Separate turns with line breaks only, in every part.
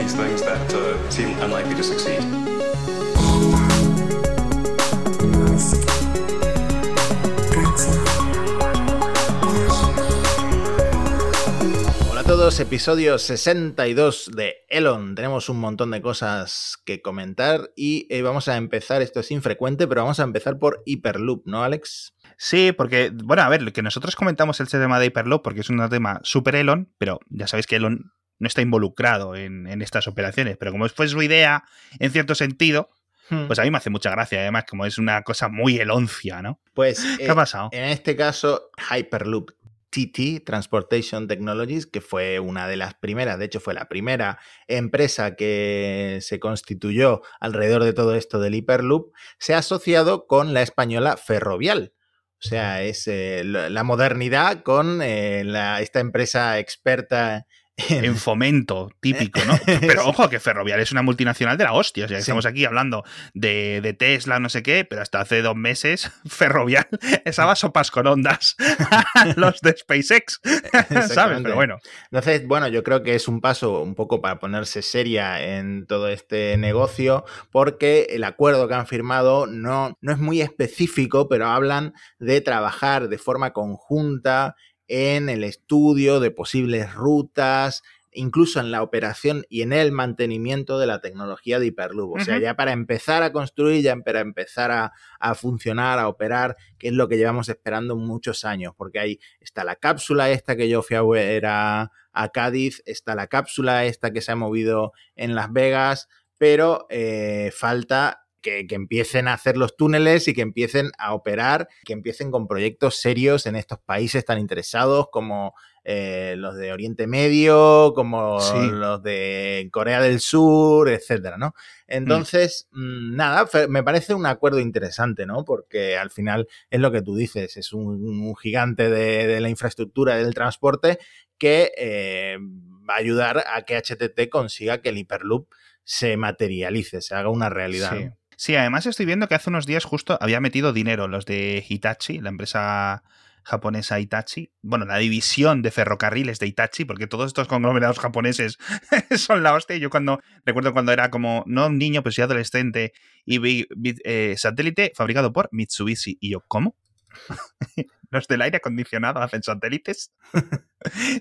these things that uh, seem unlikely to succeed.
Hola a todos, episodio 62 de Elon. Tenemos un montón de cosas que comentar y eh, vamos a empezar, esto es infrecuente, pero vamos a empezar por Hyperloop, ¿no, Alex?
Sí, porque, bueno, a ver, que nosotros comentamos el tema de Hyperloop porque es un tema super Elon, pero ya sabéis que Elon no está involucrado en, en estas operaciones, pero como fue su idea, en cierto sentido,
Hmm.
pues a mí me hace mucha gracia, además, como es una cosa muy eloncia, ¿no?
Pues
¿Qué
eh,
ha pasado?
en este caso, Hyperloop TT, Transportation Technologies, que fue una de las primeras, de hecho fue la primera empresa que se constituyó alrededor de todo esto del Hyperloop, se ha asociado con la española Ferrovial. O sea, es eh, la la modernidad con eh, la- esta empresa experta en,
En fomento, típico, ¿no? Pero ojo, que Ferrovial es una multinacional de la hostia. O sea,
Sí.
estamos aquí hablando de, de Tesla, no sé qué, pero hasta hace dos meses Ferrovial estaba sopas con ondas los de SpaceX, ¿sabes? Pero bueno,
Entonces, bueno, yo creo que es un paso un poco para ponerse seria en todo este negocio, porque el acuerdo que han firmado no, no es muy específico, pero hablan de trabajar de forma conjunta en el estudio de posibles rutas, incluso en la operación y en el mantenimiento de la tecnología de Hyperloop. O sea, ya para empezar a construir, ya para empezar a, a funcionar, a operar, que es lo que llevamos esperando muchos años, porque ahí está la cápsula esta que yo fui a ver a, a Cádiz, está la cápsula esta que se ha movido en Las Vegas, pero eh, falta que, que empiecen a hacer los túneles y que empiecen a operar, que empiecen con proyectos serios en estos países tan interesados como eh, los de Oriente Medio, como
Sí.
los de Corea del Sur, etcétera, ¿no? Entonces, mm, nada, me parece un acuerdo interesante, ¿no? Porque al final es lo que tú dices, es un, un gigante de, de la infraestructura del transporte que eh, va a ayudar a que HTT consiga que el Hyperloop se materialice, se haga una realidad.
sí.
¿no?
Sí, además estoy viendo que hace unos días justo había metido dinero los de Hitachi, la empresa japonesa Hitachi, bueno, la división de ferrocarriles de Hitachi, porque todos estos conglomerados japoneses son la hostia. Yo cuando recuerdo cuando era como, no un niño, pues sí adolescente, y vi, vi, eh, satélite fabricado por Mitsubishi. Y yo, ¿cómo? Los del aire acondicionado hacen satélites.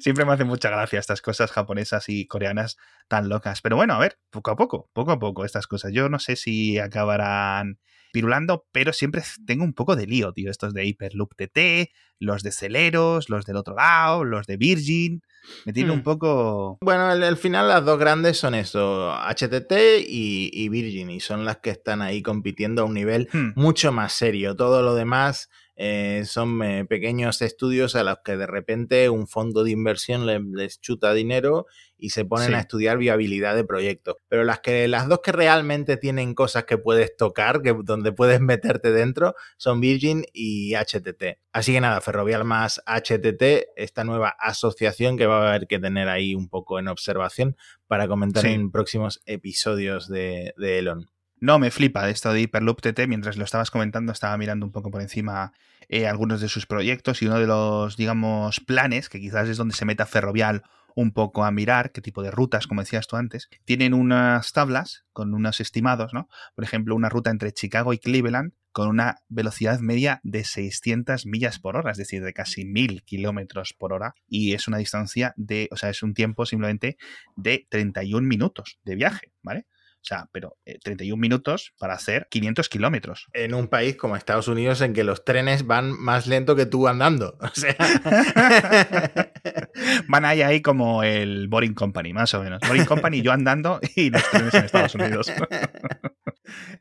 Siempre me hacen mucha gracia estas cosas japonesas y coreanas tan locas. Pero bueno, a ver, poco a poco, poco a poco estas cosas. Yo no sé si acabarán pirulando, pero siempre tengo un poco de lío, tío. Estos de Hyperloop TT, los de Celeros, los del otro lado, los de Virgin. Me tiene
Hmm.
un poco...
Bueno, al, al final las dos grandes son eso, HTT y, y Virgin, y son las que están ahí compitiendo a un nivel
Hmm,
mucho más serio. Todo lo demás eh, son eh, pequeños estudios a los que de repente un fondo de inversión le- les chuta dinero y se ponen
Sí.
a estudiar viabilidad de proyectos. Pero las que las dos que realmente tienen cosas que puedes tocar, que donde puedes meterte dentro, son Virgin y HTT. Así que nada, Ferrovial más HTT, esta nueva asociación que va a haber que tener ahí un poco en observación para comentar
Sí.
en próximos episodios de, de Elon.
No, me flipa esto de Hyperloop TT. Mientras lo estabas comentando, estaba mirando un poco por encima eh, algunos de sus proyectos y uno de los, digamos, planes, que quizás es donde se meta Ferrovial un poco a mirar qué tipo de rutas, como decías tú antes, tienen unas tablas con unos estimados, ¿no? Por ejemplo, una ruta entre Chicago y Cleveland con una velocidad media de 600 millas por hora, es decir, de casi 1000 kilómetros por hora, y es una distancia de, o sea, es un tiempo simplemente de 31 minutos de viaje, ¿vale? O sea, pero eh, 31 minutos para hacer 500 kilómetros.
en un país como Estados Unidos en que los trenes van más lento que tú andando. O sea,
Van ahí, ahí como el Boring Company, más o menos. Boring Company, yo andando y los trenes en Estados Unidos.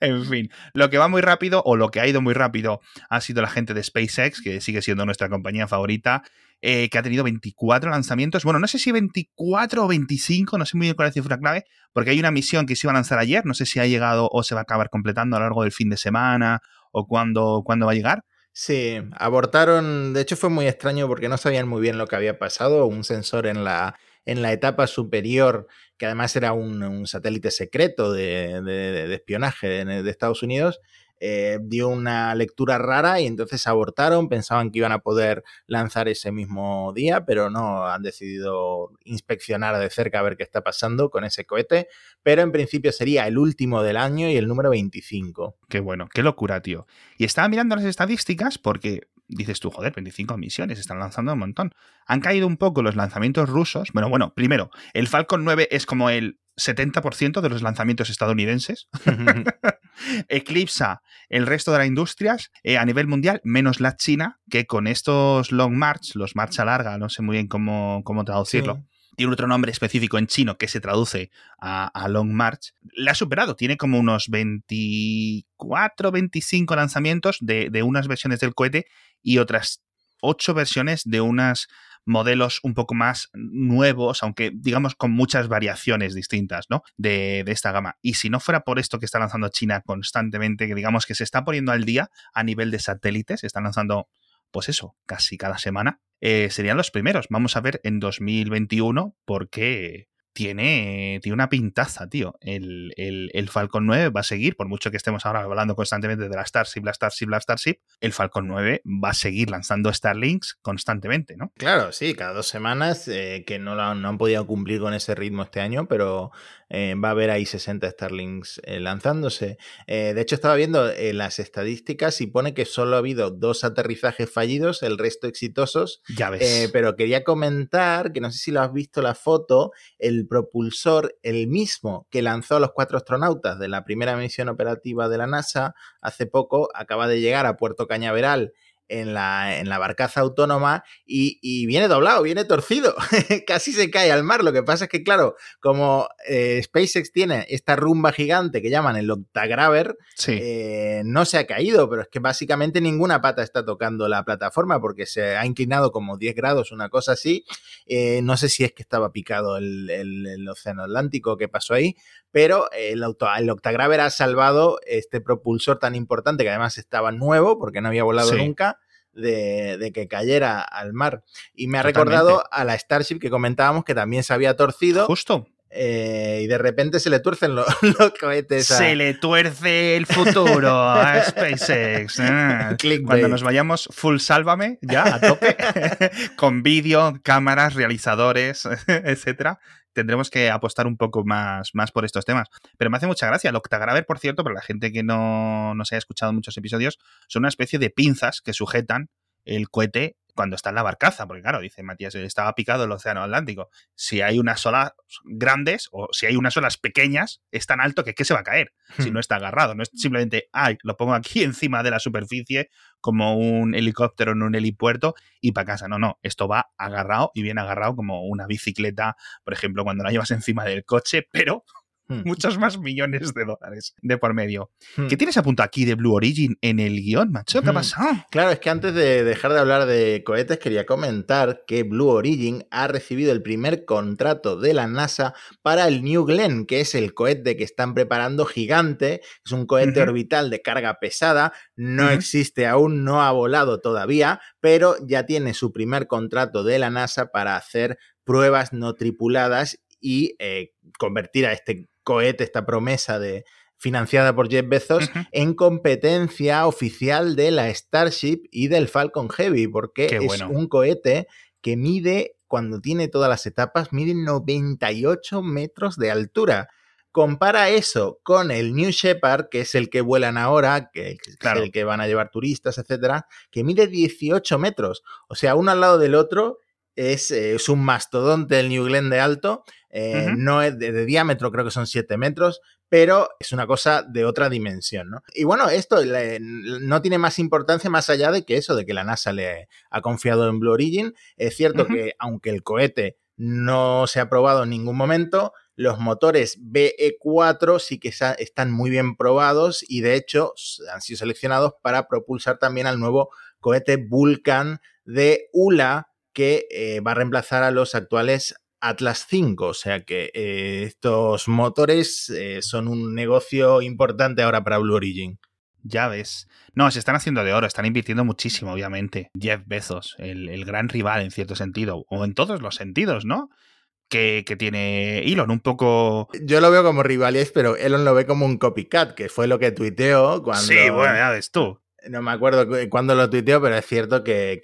en fin, lo que va muy rápido o lo que ha ido muy rápido ha sido la gente de SpaceX, que sigue siendo nuestra compañía favorita, eh, que ha tenido 24 lanzamientos. Bueno, no sé si 24 o 25, no sé muy bien cuál es la cifra clave, porque hay una misión que se iba a lanzar ayer, no sé si ha llegado o se va a acabar completando a lo largo del fin de semana o cuándo, cuándo va a llegar.
Sí, abortaron, de hecho fue muy extraño porque no sabían muy bien lo que había pasado, un sensor en la, en la etapa superior, que además era un, satélite secreto de, espionaje de, de Estados Unidos, eh, dio una lectura rara y entonces abortaron, pensaban que iban a poder lanzar ese mismo día, pero no han decidido inspeccionar de cerca a ver qué está pasando con ese cohete, pero en principio sería el último del año y el número 25.
Qué bueno, qué locura, tío. Y estaba mirando las estadísticas porque dices tú, joder, 25 misiones, están lanzando un montón. Han caído un poco los lanzamientos rusos. Bueno, bueno, primero, el Falcon 9 es como el 70% de los lanzamientos estadounidenses. Eclipsa el resto de las industrias eh, a nivel mundial, menos la China, que con estos long march, los marcha larga, no sé muy bien cómo, cómo traducirlo. Tiene otro nombre específico en chino que se traduce a, Long March. Le ha superado. Tiene como unos 24, 25 lanzamientos de, de unas versiones del cohete y otras 8 versiones de unas modelos un poco más nuevos, aunque digamos con muchas variaciones distintas, ¿no? De, esta gama. Y si no fuera por esto que está lanzando China constantemente, que digamos que se está poniendo al día a nivel de satélites, están lanzando, pues eso, casi cada semana, eh, serían los primeros. Vamos a ver en 2021 por qué tiene, tiene una pintaza, tío. El, el, Falcon 9 va a seguir, por mucho que estemos ahora hablando constantemente de la Starship, la Starship, la Starship, el Falcon 9 va a seguir lanzando Starlinks constantemente, ¿no?
Claro, sí, cada dos semanas, eh, que no, no han podido cumplir con ese ritmo este año, pero eh, va a haber ahí 60 Starlings eh, lanzándose. Eh, de hecho, estaba viendo las estadísticas y pone que solo ha habido dos aterrizajes fallidos, el resto exitosos.
Ya ves.
pero quería comentar, que no sé si lo has visto la foto, el propulsor, el mismo que lanzó a los cuatro astronautas de la primera misión operativa de la NASA hace poco, acaba de llegar a Puerto Cañaveral en la, en la barcaza autónoma y, viene doblado, viene torcido, casi se cae al mar. Lo que pasa es que, claro, como eh, SpaceX tiene esta rumba gigante que llaman el Octagraver, eh, no se ha caído, pero es que básicamente ninguna pata está tocando la plataforma porque se ha inclinado como 10 grados, una cosa así. Eh, no sé si es que estaba picado el, el, Océano Atlántico que pasó ahí, pero el, el Octagraver ha salvado este propulsor tan importante que además estaba nuevo porque no había volado nunca de, que cayera al mar. Y me ha recordado a la Starship que comentábamos que también se había torcido.
Justo.
Eh, y de repente se le tuercen los, cohetes.
Se le tuerce el futuro a SpaceX. ¿eh? Cuando nos vayamos full sálvame, ya a tope, con vídeo, cámaras, realizadores, etcétera, tendremos que apostar un poco más, más por estos temas. Pero me hace mucha gracia. El Octagraver, por cierto, para la gente que no, no se haya escuchado muchos episodios, son una especie de pinzas que sujetan el cohete cuando está en la barcaza, porque claro, dice Matías, estaba picado el océano Atlántico. Si hay unas olas grandes o si hay unas olas pequeñas, es tan alto que ¿qué se va a caer si hmm. no está agarrado? No es simplemente, ay, lo pongo aquí encima de la superficie como un helicóptero en un helipuerto y para casa. No, no, esto va agarrado y bien agarrado como una bicicleta, por ejemplo, cuando la llevas encima del coche, pero Hmm. muchos más millones de dólares de por medio. Hmm. ¿Qué tienes a punto aquí de Blue Origin en el guion, macho? ¿Qué ha hmm. pasado?
Claro, es que antes de dejar de hablar de cohetes, quería comentar que Blue Origin ha recibido el primer contrato de la NASA para el New Glenn, que es el cohete que están preparando gigante. Es un cohete orbital de carga pesada, no existe aún, no ha volado todavía, pero ya tiene su primer contrato de la NASA para hacer pruebas no tripuladas y eh, convertir a este cohete, esta promesa de financiada por Jeff Bezos, en competencia oficial de la Starship y del Falcon Heavy, porque es un cohete que mide, cuando tiene todas las etapas, mide 98 metros de altura. Compara eso con el New Shepard, que es el que vuelan ahora, que es el que van a llevar turistas, etcétera, que mide 18 metros. O sea, uno al lado del otro es, es un mastodonte del New Glenn de alto eh, no es de, diámetro, creo que son 7 metros, pero es una cosa de otra dimensión, ¿no? Y bueno, esto no tiene más importancia más allá de que eso, de que la NASA le ha confiado en Blue Origin. Es cierto que aunque el cohete no se ha probado en ningún momento, los motores BE4 sí que están muy bien probados y de hecho han sido seleccionados para propulsar también al nuevo cohete Vulcan de ULA que eh, va a reemplazar a los actuales Atlas 5, o sea que eh, estos motores eh, son un negocio importante ahora para Blue Origin.
Ya ves. No, se están haciendo de oro, están invirtiendo muchísimo, obviamente. Jeff Bezos, el, gran rival en cierto sentido, o en todos los sentidos, ¿no? que, tiene Elon, un poco...
Yo lo veo como rivalidad, pero Elon lo ve como un copycat, que fue lo que tuiteó cuando...
Sí, bueno, ya ves tú.
No me acuerdo cuándo lo tuiteó, pero es cierto que,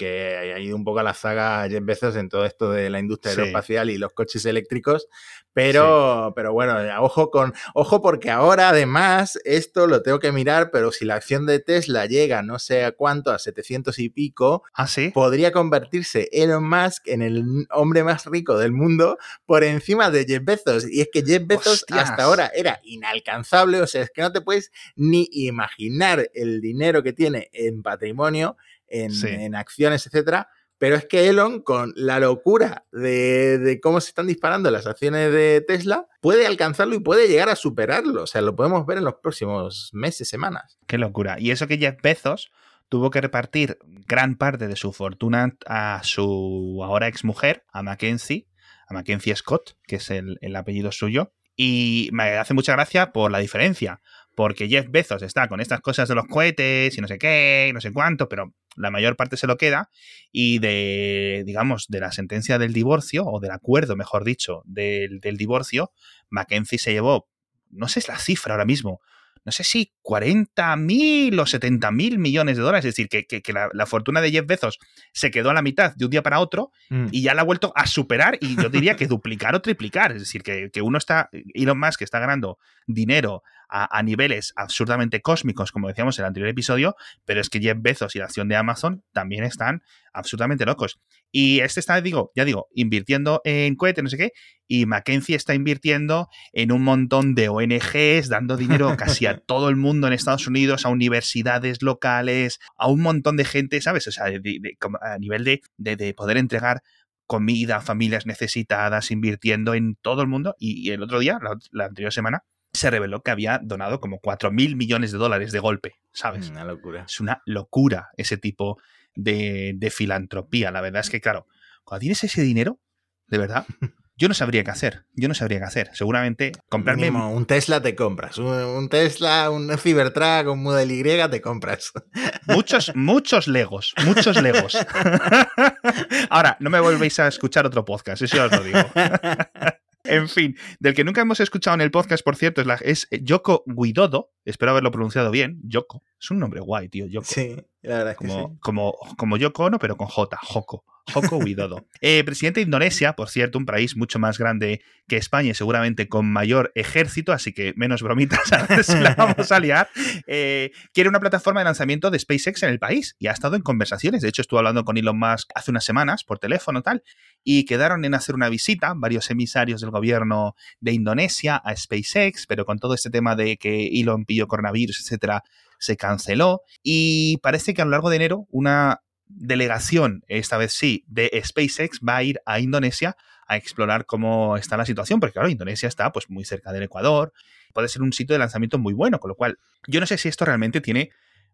ha ido un poco a la saga Jeff Bezos en todo esto de la industria aeroespacial y los coches eléctricos, pero, pero bueno, ojo con, ojo porque ahora además esto lo tengo que mirar, pero si la acción de Tesla llega no sé a cuánto, a 700 y pico,
¿Ah,
podría convertirse Elon Musk en el hombre más rico del mundo por encima de Jeff Bezos. Y es que Jeff Bezos hasta ahora era inalcanzable, o sea, es que no te puedes ni imaginar el dinero que tiene en patrimonio, en, en acciones, etcétera pero es que Elon, con la locura de, cómo se están disparando las acciones de Tesla, puede alcanzarlo y puede llegar a superarlo. O sea, lo podemos ver en los próximos meses, semanas.
Qué locura. Y eso que Jeff Bezos tuvo que repartir gran parte de su fortuna a su ahora exmujer, a Mackenzie, a Mackenzie Scott, que es el, el apellido suyo. Y me hace mucha gracia por la diferencia, porque Jeff Bezos está con estas cosas de los cohetes y no sé qué, no sé cuánto, pero la mayor parte se lo queda y de, digamos, de la sentencia del divorcio, o del acuerdo, mejor dicho, del, divorcio, Mackenzie se llevó, no sé es la cifra ahora mismo, no sé si 40 mil o 70 mil millones de dólares. Es decir, que, la, fortuna de Jeff Bezos se quedó a la mitad de un día para otro mm. y ya la ha vuelto a superar y yo diría que duplicar o triplicar. Es decir, que, que uno está, Elon Musk está ganando dinero a, niveles absurdamente cósmicos, como decíamos en el anterior episodio, pero es que Jeff Bezos y la acción de Amazon también están absolutamente locos. Y este está, digo, ya digo, invirtiendo en cohetes, no sé qué, y Mackenzie está invirtiendo en un montón de ONGs, dando dinero casi a todo el mundo en Estados Unidos, a universidades locales, a un montón de gente, ¿sabes? O sea, a nivel de, de, poder entregar comida a familias necesitadas, invirtiendo en todo el mundo. Y, el otro día, la anterior semana, se reveló que había donado como 4 mil millones de dólares de golpe, ¿sabes?
Una locura.
Es una locura ese tipo de, filantropía. La verdad es que, claro, cuando tienes ese dinero, de verdad, yo no sabría qué hacer. Yo no sabría qué hacer. Seguramente comprarme.
un Tesla te compras. Un, Tesla, un Cybertruck, un Model Y te compras.
Muchos, muchos Legos. Muchos Legos. Ahora, no me volvéis a escuchar otro podcast, eso ya os lo digo. En fin, del que nunca hemos escuchado en el podcast, por cierto, es, la, es Yoko Guidodo. Espero haberlo pronunciado bien. Yoko. Es un nombre guay, tío. Yoko.
Sí, la verdad es
como,
que sí.
Como, como Yoko Ono, pero con J. Joko. Joko Widodo. Eh, presidente de Indonesia, por cierto, un país mucho más grande que España y seguramente con mayor ejército, así que menos bromitas si la vamos a liar. Eh, quiere una plataforma de lanzamiento de SpaceX en el país y ha estado en conversaciones. De hecho, estuvo hablando con Elon Musk hace unas semanas por teléfono tal y quedaron en hacer una visita varios emisarios del gobierno de Indonesia a SpaceX, pero con todo este tema de que Elon pilló coronavirus, etcétera, se canceló y parece que a lo largo de enero una delegación, esta vez sí, de SpaceX va a ir a Indonesia a explorar cómo está la situación, porque claro, Indonesia está pues muy cerca del Ecuador, puede ser un sitio de lanzamiento muy bueno, con lo cual yo no sé si esto realmente tiene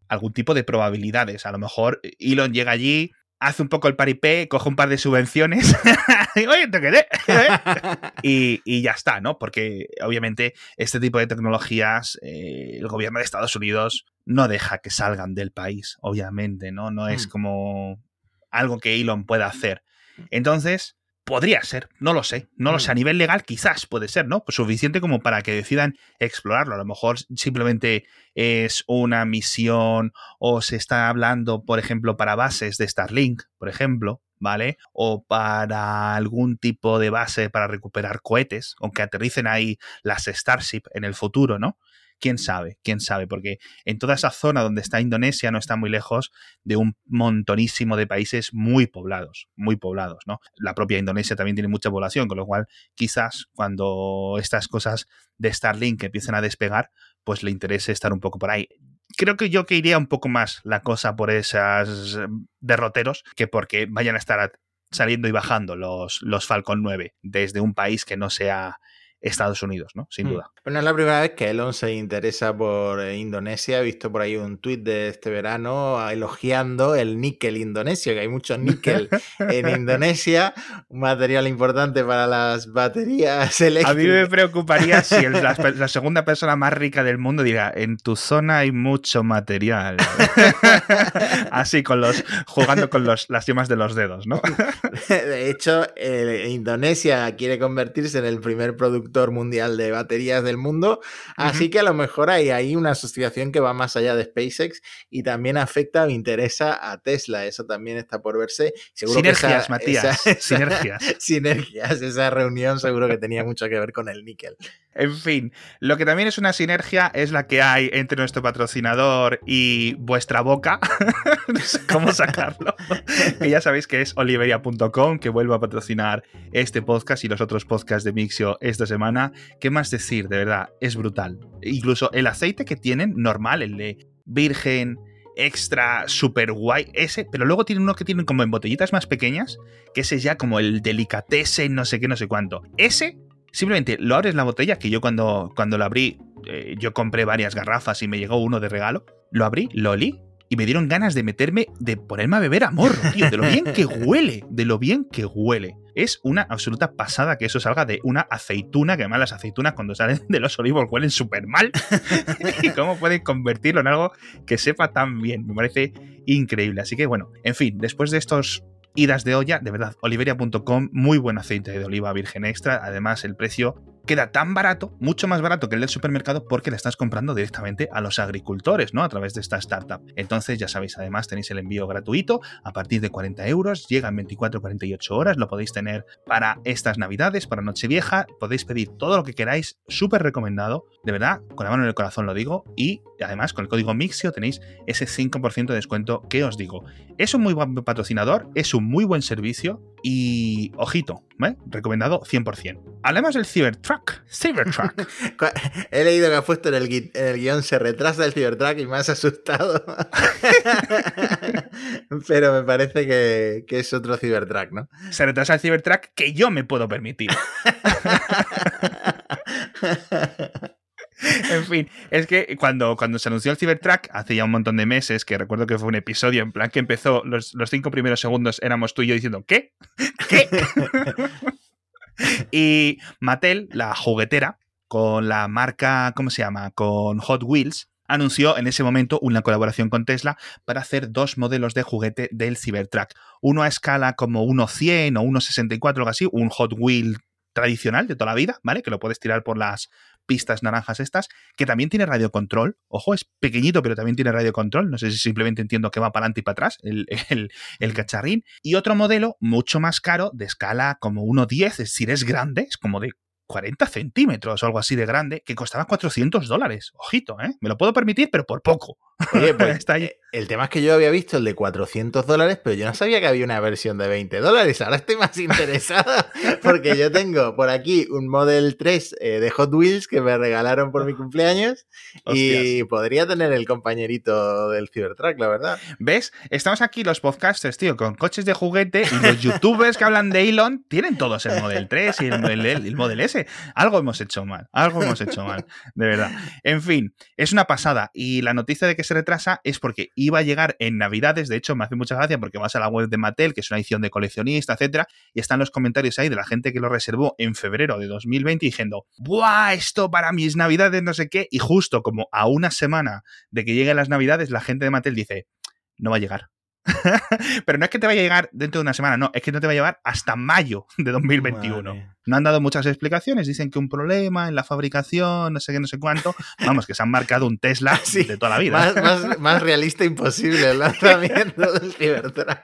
algún tipo de probabilidades. A lo mejor Elon llega allí, hace un poco el paripé, coge un par de subvenciones y, Oye, te quedé. y, ya está, ¿no? Porque obviamente este tipo de tecnologías, eh, el gobierno de Estados Unidos no deja que salgan del país, obviamente, ¿no? No es hmm. como algo que Elon pueda hacer. Entonces, podría ser, no lo sé, no lo sé. A hmm. nivel legal quizás puede ser, ¿no? Pues suficiente como para que decidan explorarlo. A lo mejor simplemente es una misión o se está hablando, por ejemplo, para bases de Starlink, por ejemplo, ¿vale? O para algún tipo de base para recuperar cohetes, aunque aterricen ahí las Starship en el futuro, ¿no? Quién sabe, quién sabe, porque en toda esa zona donde está Indonesia no está muy lejos de un montonísimo de países muy poblados, muy poblados, ¿no? La propia Indonesia también tiene mucha población, con lo cual quizás cuando estas cosas de Starlink empiecen a despegar, pues le interese estar un poco por ahí. Creo que yo que iría un poco más la cosa por esos derroteros que porque vayan a estar saliendo y bajando los, los Falcon 9 desde un país que no sea Estados Unidos, ¿no? Sin
Hmm.
duda.
Pero no es la primera vez que Elon se interesa por eh, Indonesia. He visto por ahí un tuit de este verano ah, elogiando el níquel indonesio, que hay mucho níquel en Indonesia, un material importante para las baterías
A
eléctricas.
mí me preocuparía si el- la, la segunda persona más rica del mundo dirá, en tu zona hay mucho material. Así, con los, jugando con los, las yemas de los dedos, ¿no?
De hecho, eh, Indonesia quiere convertirse en el primer productor mundial de baterías del mundo, así que a lo mejor hay ahí una asociación que va más allá de SpaceX y también afecta o interesa a Tesla. Eso también está por verse. Seguro que
Sinergias,
esa-
Matías.
esa- esa-
Sinergias.
Sinergias. Esa reunión seguro que tenía mucho que ver con el níquel.
En fin, lo que también es una sinergia es la que hay entre nuestro patrocinador y vuestra boca. no sé cómo sacarlo. que ya sabéis que es oliveria.com, que vuelve a patrocinar este podcast y los otros podcasts de Mixio esta semana. ¿Qué más decir? De verdad, es brutal. Incluso el aceite que tienen, normal, el de virgen, extra, super guay, ese, pero luego tienen uno que tienen como en botellitas más pequeñas, que ese es ya como el delicatessen, no sé qué, no sé cuánto. Ese Simplemente lo abres la botella, que yo cuando, cuando lo abrí, eh, yo compré varias garrafas y me llegó uno de regalo. Lo abrí, lo olí y me dieron ganas de meterme, de ponerme a beber a morro, tío, de lo bien que huele, de lo bien que huele. Es una absoluta pasada que eso salga de una aceituna, que además las aceitunas cuando salen de los olivos huelen súper mal. y cómo pueden convertirlo en algo que sepa tan bien. Me parece increíble. Así que bueno, en fin, después de estos idas de olla, de verdad, oliveria.com, muy buen aceite de oliva virgen extra. Además, el precio queda tan barato, mucho más barato que el del supermercado, porque le estás comprando directamente a los agricultores, ¿no? A través de esta startup. Entonces, ya sabéis, además tenéis el envío gratuito a partir de 40 euros, llega en 24-48 horas, lo podéis tener para estas navidades, para Nochevieja, podéis pedir todo lo que queráis, súper recomendado, de verdad, con la mano en el corazón lo digo, y además con el código Mixio tenéis ese 5% de descuento que os digo. Es un muy buen patrocinador, es un muy buen servicio y, ojito, ¿eh? recomendado 100%. Hablemos del Cybertruck. Cybertruck.
He leído que ha puesto en el, gui- en el guion se retrasa el Cybertruck y me has asustado. Pero me parece que, que es otro Cybertruck, ¿no?
Se retrasa el Cybertruck que yo me puedo permitir. En fin, es que cuando, cuando se anunció el Cybertruck, hace ya un montón de meses, que recuerdo que fue un episodio en plan que empezó, los, los cinco primeros segundos éramos tú y yo diciendo, ¿qué? ¿Qué? y Mattel, la juguetera, con la marca, ¿cómo se llama? Con Hot Wheels, anunció en ese momento una colaboración con Tesla para hacer dos modelos de juguete del Cybertruck. Uno a escala como 1.100 o 1.64, algo así, un Hot Wheel tradicional de toda la vida, ¿vale? Que lo puedes tirar por las pistas naranjas estas, que también tiene radio control. Ojo, es pequeñito, pero también tiene radio control. No sé si simplemente entiendo que va para adelante y para atrás el, el, el cacharrín. Y otro modelo mucho más caro, de escala como 1.10, es decir, es grande, es como de 40 centímetros o algo así de grande, que costaba 400 dólares. Ojito, ¿eh? Me lo puedo permitir, pero por poco.
Oye, pues
Está
eh, el tema es que yo había visto el de 400 dólares, pero yo no sabía que había una versión de 20 dólares. Ahora estoy más interesada porque yo tengo por aquí un Model 3 eh, de Hot Wheels que me regalaron por mi cumpleaños y podría tener el compañerito del Cybertruck, la verdad.
¿Ves? Estamos aquí los podcasters, tío, con coches de juguete y los youtubers que hablan de Elon tienen todos el Model 3 y el Model, el Model S. Algo hemos hecho mal, algo hemos hecho mal, de verdad. En fin, es una pasada y la noticia de que se retrasa es porque iba a llegar en Navidades, de hecho me hace mucha gracia porque vas a la web de Mattel, que es una edición de coleccionista, etcétera, y están los comentarios ahí de la gente que lo reservó en febrero de 2020 diciendo, ¡buah! Esto para mis Navidades, no sé qué, y justo como a una semana de que lleguen las Navidades, la gente de Mattel dice, no va a llegar. Pero no es que te vaya a llegar dentro de una semana, no, es que no te va a llevar hasta mayo de 2021.
Madre.
No han dado muchas explicaciones, dicen que un problema en la fabricación, no sé qué, no sé cuánto. Vamos, que se han marcado un Tesla
Sí,
de toda la vida.
Más, más- más realista imposible el lanzamiento del Cybertruck.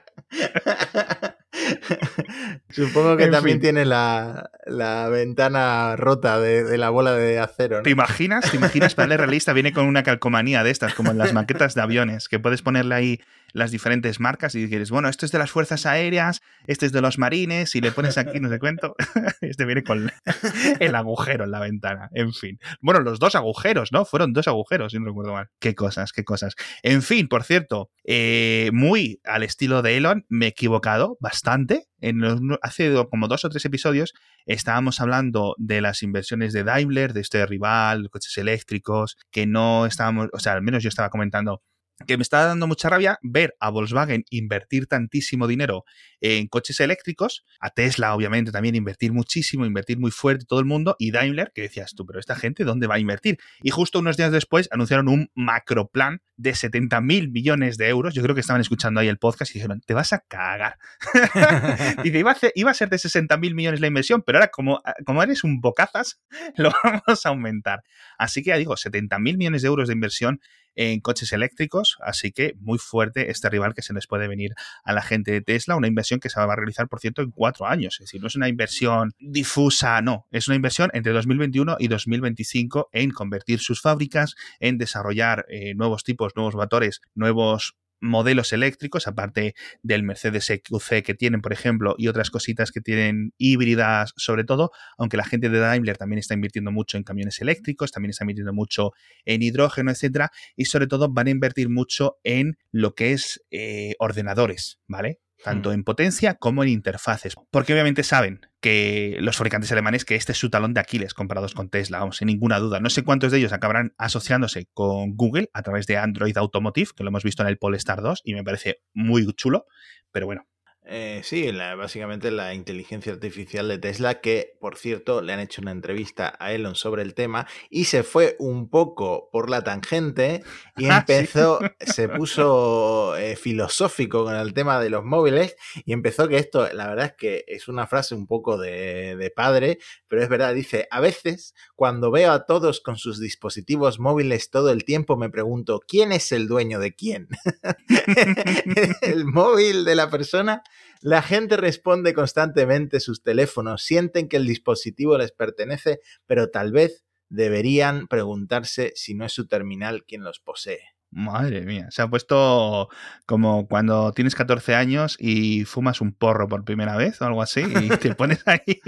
Supongo que
En
también
fin.
tiene la, la ventana rota de, de la bola de acero. ¿no?
¿Te imaginas? ¿Te imaginas? Para el realista viene con una calcomanía de estas, como en las maquetas de aviones, que puedes ponerle ahí las diferentes marcas y dices, bueno, esto es de las fuerzas aéreas, este es de los marines, y le pones aquí, no sé cuento, este viene con el agujero en la ventana, en fin. Bueno, los dos agujeros, ¿no? Fueron dos agujeros, si no recuerdo mal. Qué cosas, qué cosas. En fin, por cierto, eh, muy al estilo de Elon, me he equivocado bastante. En hace como dos o tres episodios estábamos hablando de las inversiones de Daimler, de este rival, coches eléctricos, que no estábamos, o sea, al menos yo estaba comentando que me está dando mucha rabia ver a Volkswagen invertir tantísimo dinero en coches eléctricos, a Tesla obviamente también invertir muchísimo, invertir muy fuerte todo el mundo, y Daimler, que decías tú, pero esta gente, ¿dónde va a invertir? Y justo unos días después anunciaron un macro plan de 70 mil millones de euros, yo creo que estaban escuchando ahí el podcast y dijeron, te vas a cagar. Dice, iba a, ser de 60 mil millones la inversión, pero ahora como, como eres un bocazas, lo vamos a aumentar. Así que ya digo, 70 mil millones de euros de inversión en coches eléctricos, así que muy fuerte este rival que se les puede venir a la gente de Tesla, una inversión que se va a realizar, por cierto, en cuatro años, es decir, no es una inversión difusa, no, es una inversión entre 2021 y 2025 en convertir sus fábricas, en desarrollar eh, nuevos tipos, nuevos motores, nuevos modelos eléctricos, aparte del Mercedes EQC que tienen, por ejemplo, y otras cositas que tienen híbridas, sobre todo, aunque la gente de Daimler también está invirtiendo mucho en camiones eléctricos, también está invirtiendo mucho en hidrógeno, etcétera, y sobre todo van a invertir mucho en lo que es eh, ordenadores, ¿vale? Tanto hmm. en potencia como en interfaces. Porque obviamente saben que los fabricantes alemanes que este es su talón de Aquiles comparados con Tesla, vamos, sin ninguna duda. No sé cuántos de ellos acabarán asociándose con Google a través de Android Automotive, que lo hemos visto en el Polestar 2 y me parece muy chulo, pero bueno,
eh, sí, básicamente la inteligencia artificial de Tesla, que por cierto le han hecho una entrevista a Elon sobre el tema y se fue un poco por la tangente y ah, empezó, se puso eh, filosófico con el tema de los móviles y empezó que esto, la verdad es que es una frase un poco de, de padre, pero es verdad, dice, a veces cuando veo a todos con sus dispositivos móviles todo el tiempo me pregunto, ¿quién es el dueño de quién? ¿El móvil de la persona? La gente responde constantemente sus teléfonos, sienten que el dispositivo les pertenece, pero tal vez deberían preguntarse si no es su terminal quien los posee.
Madre mía, se ha puesto como cuando tienes 14 años y fumas un porro por primera vez o algo así y te pones ahí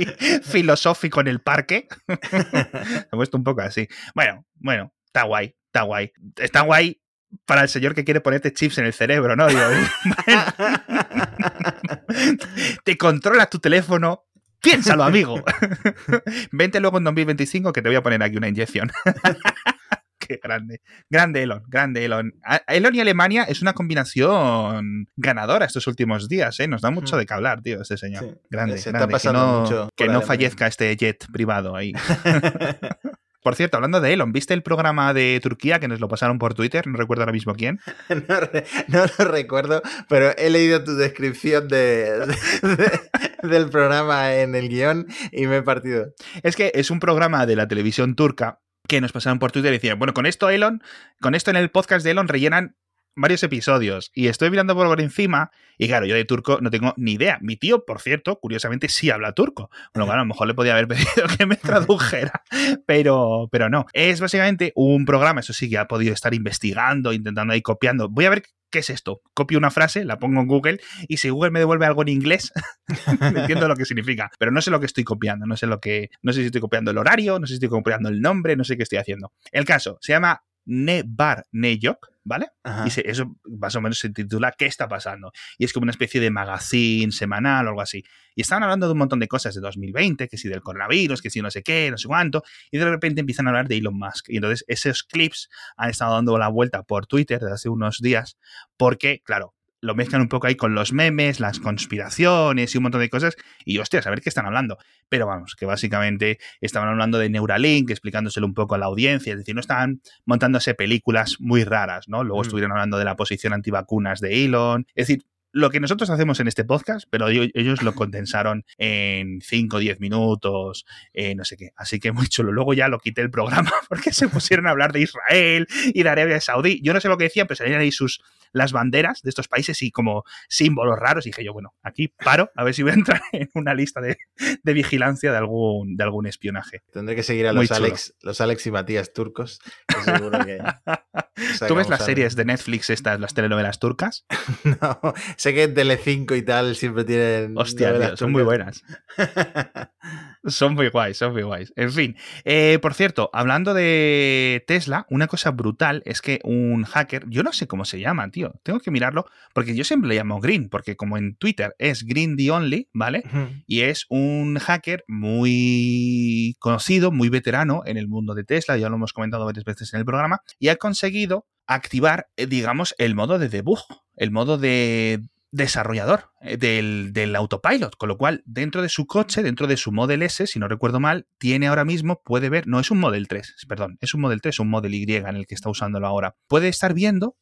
filosófico en el parque. se ha puesto un poco así. Bueno, bueno, está guay, está guay. Está guay para el señor que quiere ponerte chips en el cerebro, ¿no? te controla tu teléfono. Piénsalo, amigo. Vente luego en 2025 que te voy a poner aquí una inyección. Qué grande. Grande Elon, grande Elon. Elon y Alemania es una combinación ganadora estos últimos días, ¿eh? Nos da mucho hmm. de que hablar, tío, este señor. grande, grande. que no, que no fallezca este jet privado ahí. Por cierto, hablando de Elon, ¿viste el programa de Turquía que nos lo pasaron por Twitter? No recuerdo ahora mismo quién.
no, lo recuerdo, pero he leído tu descripción de, del programa en el guion y me he partido.
Es que es un programa de la televisión turca que nos pasaron por Twitter y decían, bueno, con esto Elon, con esto en el podcast de Elon rellenan varios episodios y estoy mirando por encima y claro, yo de turco no tengo ni idea. Mi tío, por cierto, curiosamente sí habla turco. Bueno, a lo mejor le podía haber pedido que me tradujera, pero, pero no. Es básicamente un programa, eso sí, que ha podido estar investigando, intentando ahí copiando. Voy a ver ¿qué es esto? Copio una frase, la pongo en Google y si Google me devuelve algo en inglés, entiendo lo que significa. Pero no sé lo que estoy copiando, no sé lo que, no sé si estoy copiando el horario, no sé si estoy copiando el nombre, no sé qué estoy haciendo. El caso se llama Nebar Neyok, ¿vale? Y eso más o menos se titula ¿Qué está pasando? Y es como una especie de magazine semanal o algo así. Y estaban hablando de un montón de cosas de 2020, que si del coronavirus, que si no sé qué, no sé cuánto, y de repente empiezan a hablar de Elon Musk. Y entonces esos clips han estado dando la vuelta por Twitter desde hace unos días, porque, claro, lo mezclan un poco ahí con los memes, las conspiraciones y un montón de cosas. Y hostias, a ver qué están hablando. Pero vamos, que básicamente estaban hablando de Neuralink, explicándoselo un poco a la audiencia. Es decir, no estaban montándose películas muy raras, ¿no? Luego mm. estuvieron hablando de la posición antivacunas de Elon. Es decir, lo que nosotros hacemos en este podcast, pero ellos lo condensaron en 5 o 10 minutos, eh, no sé qué. Así que muy chulo. Luego ya lo quité el programa porque se pusieron a hablar de Israel y de Arabia Saudí. Yo no sé lo que decían, pero salían ahí sus las banderas de estos países y como símbolos raros. Y dije yo, bueno, aquí paro a ver si voy a entrar en una lista de, vigilancia de algún, de algún espionaje.
Tendré que seguir a los Alex, los Alex y Matías turcos. seguro que...
¿Tú ves las series de Netflix estas, las telenovelas turcas?
no, sé que en Telecinco y tal siempre tienen...
Hostia, tío, son muy buenas. son muy guays, son muy guays. En fin, eh, por cierto, hablando de Tesla, una cosa brutal es que un hacker, yo no sé cómo se llama, tío, tengo que mirarlo, porque yo siempre le llamo Green, porque como en Twitter es Green the Only, ¿vale? Y es un hacker muy conocido, muy veterano en el mundo de Tesla, ya lo hemos comentado varias veces en el programa, y ha conseguido activar, eh, digamos, el modo de debug, el modo de desarrollador eh, del, autopilot, con lo cual dentro de su coche, dentro de su Model S, si no recuerdo mal, tiene ahora mismo, puede ver, no es un Model 3, perdón, es un Model 3, un Model Y en el que está usándolo ahora, puede estar viendo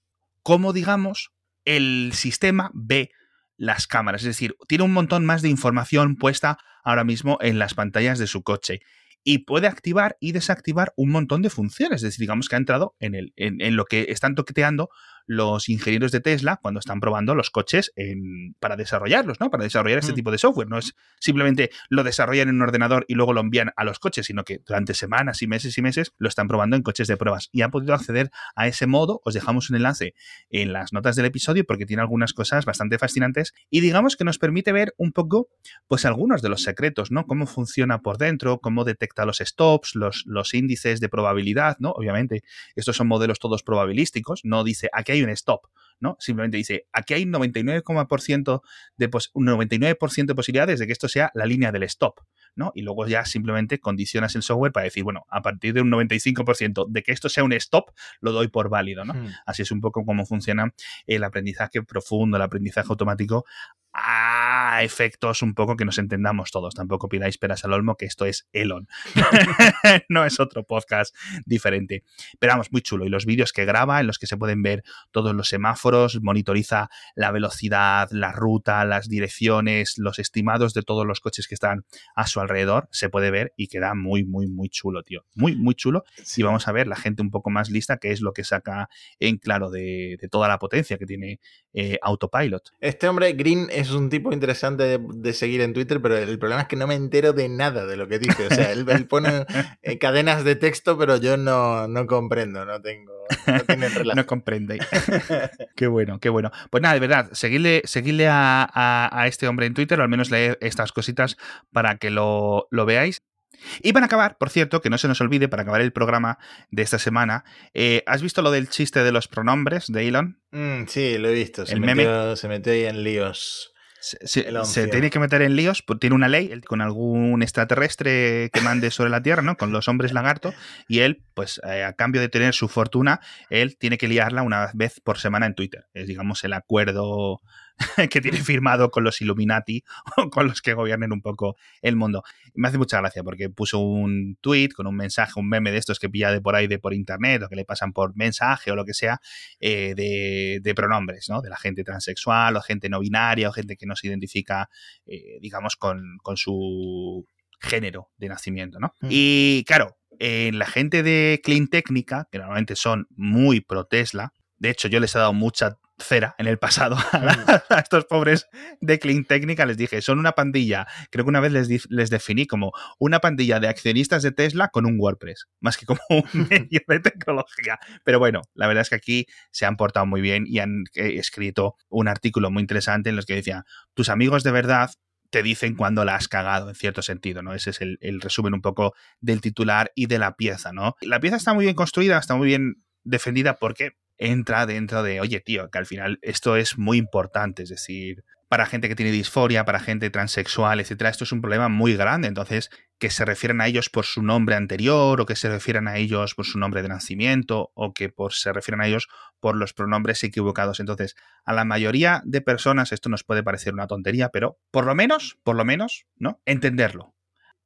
cómo, digamos, el sistema ve las cámaras, es decir, tiene un montón más de información puesta ahora mismo en las pantallas de su coche y puede activar y desactivar un montón de funciones. Es decir, digamos que ha entrado en, el, en lo que están toqueteando los ingenieros de Tesla cuando están probando los coches para desarrollarlos, ¿no? Para desarrollar este mm. tipo de software. No es simplemente lo desarrollan en un ordenador y luego lo envían a los coches, sino que durante semanas y meses y meses lo están probando en coches de pruebas. Y han podido acceder a ese modo. Os dejamos un enlace en las notas del episodio porque tiene algunas cosas bastante fascinantes y digamos que nos permite ver un poco, pues algunos de los secretos, ¿no? Cómo funciona por dentro, cómo detecta los stops, los, los índices de probabilidad, ¿no? Obviamente, estos son modelos todos probabilísticos, no dice aquí hay un stop, ¿no? Simplemente dice, aquí hay 99%, de un 99% de posibilidades de que esto sea la línea del stop, ¿no? Y luego ya simplemente condicionas el software para decir, bueno, a partir de un 95% de que esto sea un stop, lo doy por válido, ¿no? Hmm. Así es un poco cómo funciona el aprendizaje profundo, el aprendizaje automático a efectos un poco que nos entendamos todos. Tampoco pidáis peras al olmo, que esto es Elon. no es otro podcast diferente. Pero vamos, muy chulo. Y los vídeos que graba, en los que se pueden ver todos los semáforos, monitoriza la velocidad, la ruta, las direcciones, los estimados de todos los coches que están a su alrededor, se puede ver y queda muy, muy, muy chulo, tío. Muy, muy chulo. Y vamos a ver la gente un poco más lista, que es lo que saca en claro de, toda la potencia que tiene eh, Autopilot.
Este hombre, Green, es es un tipo interesante de, seguir en Twitter, pero el problema es que no me entero de nada de lo que dice. O sea, él, pone eh, cadenas de texto, pero yo no, no comprendo, no tengo. No, relación.
no comprende. qué bueno, qué bueno. Pues nada, de verdad, seguirle, seguirle a, este hombre en Twitter, o al menos leer estas cositas para que lo, lo veáis. Y para acabar, por cierto, que no se nos olvide, para acabar el programa de esta semana, eh, ¿has visto lo del chiste de los pronombres de Elon?
Mm, sí, lo he visto. Se, el metió, se metió ahí en líos.
Se, tiene que meter en líos, pues tiene una ley con algún extraterrestre que mande sobre la Tierra, ¿no? Con los hombres lagarto, y él, pues eh, a cambio de tener su fortuna, él tiene que liarla una vez por semana en Twitter. Es, digamos, el acuerdo que tiene firmado con los Illuminati o con los que gobiernen un poco el mundo. Me hace mucha gracia porque puso un tweet con un mensaje, un meme de estos que pilla de por ahí, de por internet o que le pasan por mensaje o lo que sea, eh, de, pronombres, ¿no? De la gente transexual o gente no binaria o gente que no se identifica, eh, digamos, con, su género de nacimiento, ¿no? Mm. Y claro, en la gente de Clean Técnica, que normalmente son muy pro Tesla, de hecho yo les he dado mucha cera en el pasado a, estos pobres de Clean Technica. Les dije, son una pandilla. Creo que una vez les, les, definí como una pandilla de accionistas de Tesla con un WordPress, más que como un medio de tecnología. Pero bueno, la verdad es que aquí se han portado muy bien y han eh, escrito un artículo muy interesante en los que decía, tus amigos de verdad te dicen cuando la has cagado, en cierto sentido, ¿no? Ese es el, el resumen un poco del titular y de la pieza, ¿no? La pieza está muy bien construida, está muy bien defendida porque entra dentro de, oye, tío, que al final esto es muy importante, es decir, para gente que tiene disforia, para gente transexual, etcétera, esto es un problema muy grande. Entonces, que se refieran a ellos por su nombre anterior, o que se refieran a ellos por su nombre de nacimiento, o que por, se refieran a ellos por los pronombres equivocados. Entonces, a la mayoría de personas esto nos puede parecer una tontería, pero por lo menos, por lo menos, ¿no? Entenderlo.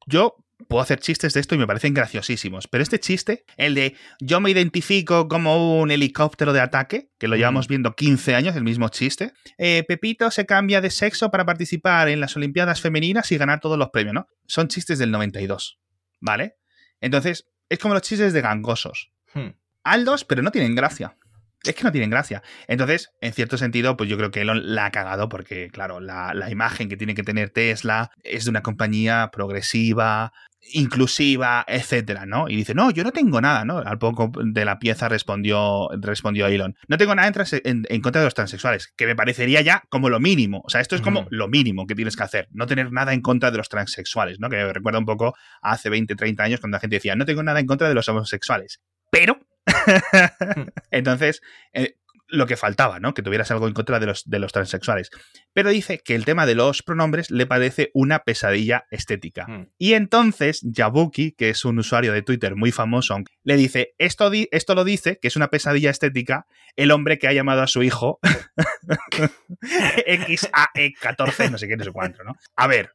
Yo puedo hacer chistes de esto y me parecen graciosísimos. Pero este chiste, el de yo me identifico como un helicóptero de ataque, que lo llevamos viendo 15 años, el mismo chiste. Eh, Pepito se cambia de sexo para participar en las Olimpiadas Femeninas y ganar todos los premios, ¿no? Son chistes del 92, ¿vale? Entonces, es como los chistes de gangosos. Hmm. Aldos, pero no tienen gracia. es que no tienen gracia. Entonces, en cierto sentido, pues yo creo que Elon la ha cagado porque, claro, la, la, imagen que tiene que tener Tesla es de una compañía progresiva, inclusiva, etcétera, ¿no? Y dice, no, yo no tengo nada, ¿no? Al poco de la pieza respondió, respondió Elon. No tengo nada en, en, contra de los transexuales, que me parecería ya como lo mínimo. O sea, esto es como lo mínimo que tienes que hacer, no tener nada en contra de los transexuales, ¿no? Que me recuerda un poco a hace 20, 30 años cuando la gente decía, no tengo nada en contra de los homosexuales. Pero Entonces, eh, lo que faltaba, ¿no? Que tuvieras algo en contra de los, de los transexuales. Pero dice que el tema de los pronombres le parece una pesadilla estética. Hmm. Y entonces, Yabuki, que es un usuario de Twitter muy famoso, le dice, esto, esto lo dice, que es una pesadilla estética, el hombre que ha llamado a su hijo XAE14, no sé qué, no sé cuánto, ¿no? A ver,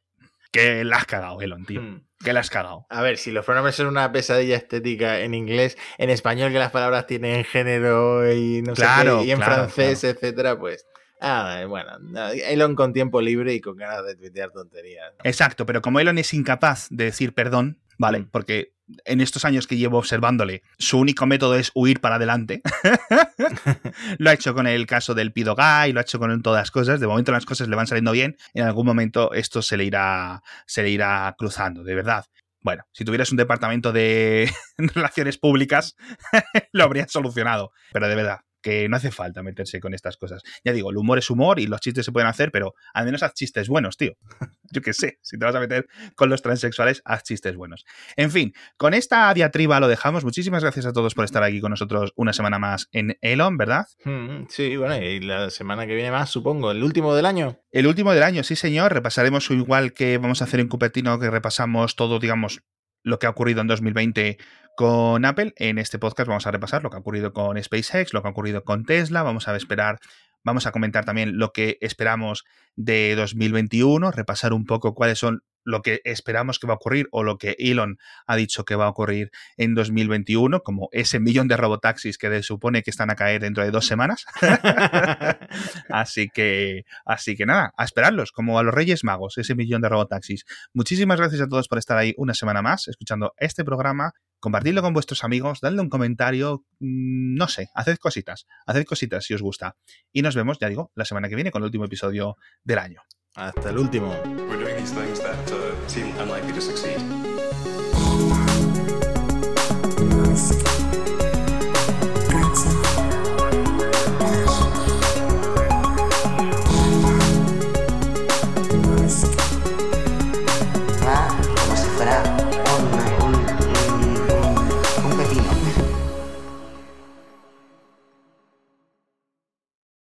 que la has cagado, Elon, tío. Hmm. Que la has cagado.
A ver, si los pronombres son una pesadilla estética en inglés, en español que las palabras tienen género y no sé qué, y en francés, etcétera, pues. Ah, bueno, Elon con tiempo libre y con ganas de tuitear tonterías.
Exacto, pero como Elon es incapaz de decir perdón, ¿vale? Mm. Porque en estos años que llevo observándole, su único método es huir para adelante. lo ha hecho con el caso del Pido Guy, lo ha hecho con todas las cosas. De momento las cosas le van saliendo bien. En algún momento esto se le irá, se le irá cruzando, de verdad. Bueno, si tuvieras un departamento de relaciones públicas, lo habrías solucionado. Pero de verdad, que no hace falta meterse con estas cosas. Ya digo, el humor es humor y los chistes se pueden hacer, pero al menos haz chistes buenos, tío. Yo qué sé, si te vas a meter con los transexuales, haz chistes buenos. En fin, con esta diatriba lo dejamos. Muchísimas gracias a todos por estar aquí con nosotros una semana más en Elon, ¿verdad?
Mm, sí, bueno, y la semana que viene más, supongo, el último del año.
El último del año, sí, señor. Repasaremos igual que vamos a hacer en Cupertino, que repasamos todo, digamos, lo que ha ocurrido en 2020 con Apple. En este podcast vamos a repasar lo que ha ocurrido con SpaceX, lo que ha ocurrido con Tesla. Vamos a esperar, vamos a comentar también lo que esperamos de 2021, repasar un poco cuáles son lo que esperamos que va a ocurrir o lo que Elon ha dicho que va a ocurrir en 2021, como ese millón de robotaxis que se supone que están a caer dentro de dos semanas. así que, así que nada, a esperarlos, como a los Reyes Magos, ese millón de robotaxis. Muchísimas gracias a todos por estar ahí una semana más, escuchando este programa. Compartidlo con vuestros amigos, dadle un comentario, mm, no sé, haced cositas, haced cositas si os gusta. Y nos vemos, ya digo, la semana que viene con el último episodio del año.
Hasta el último.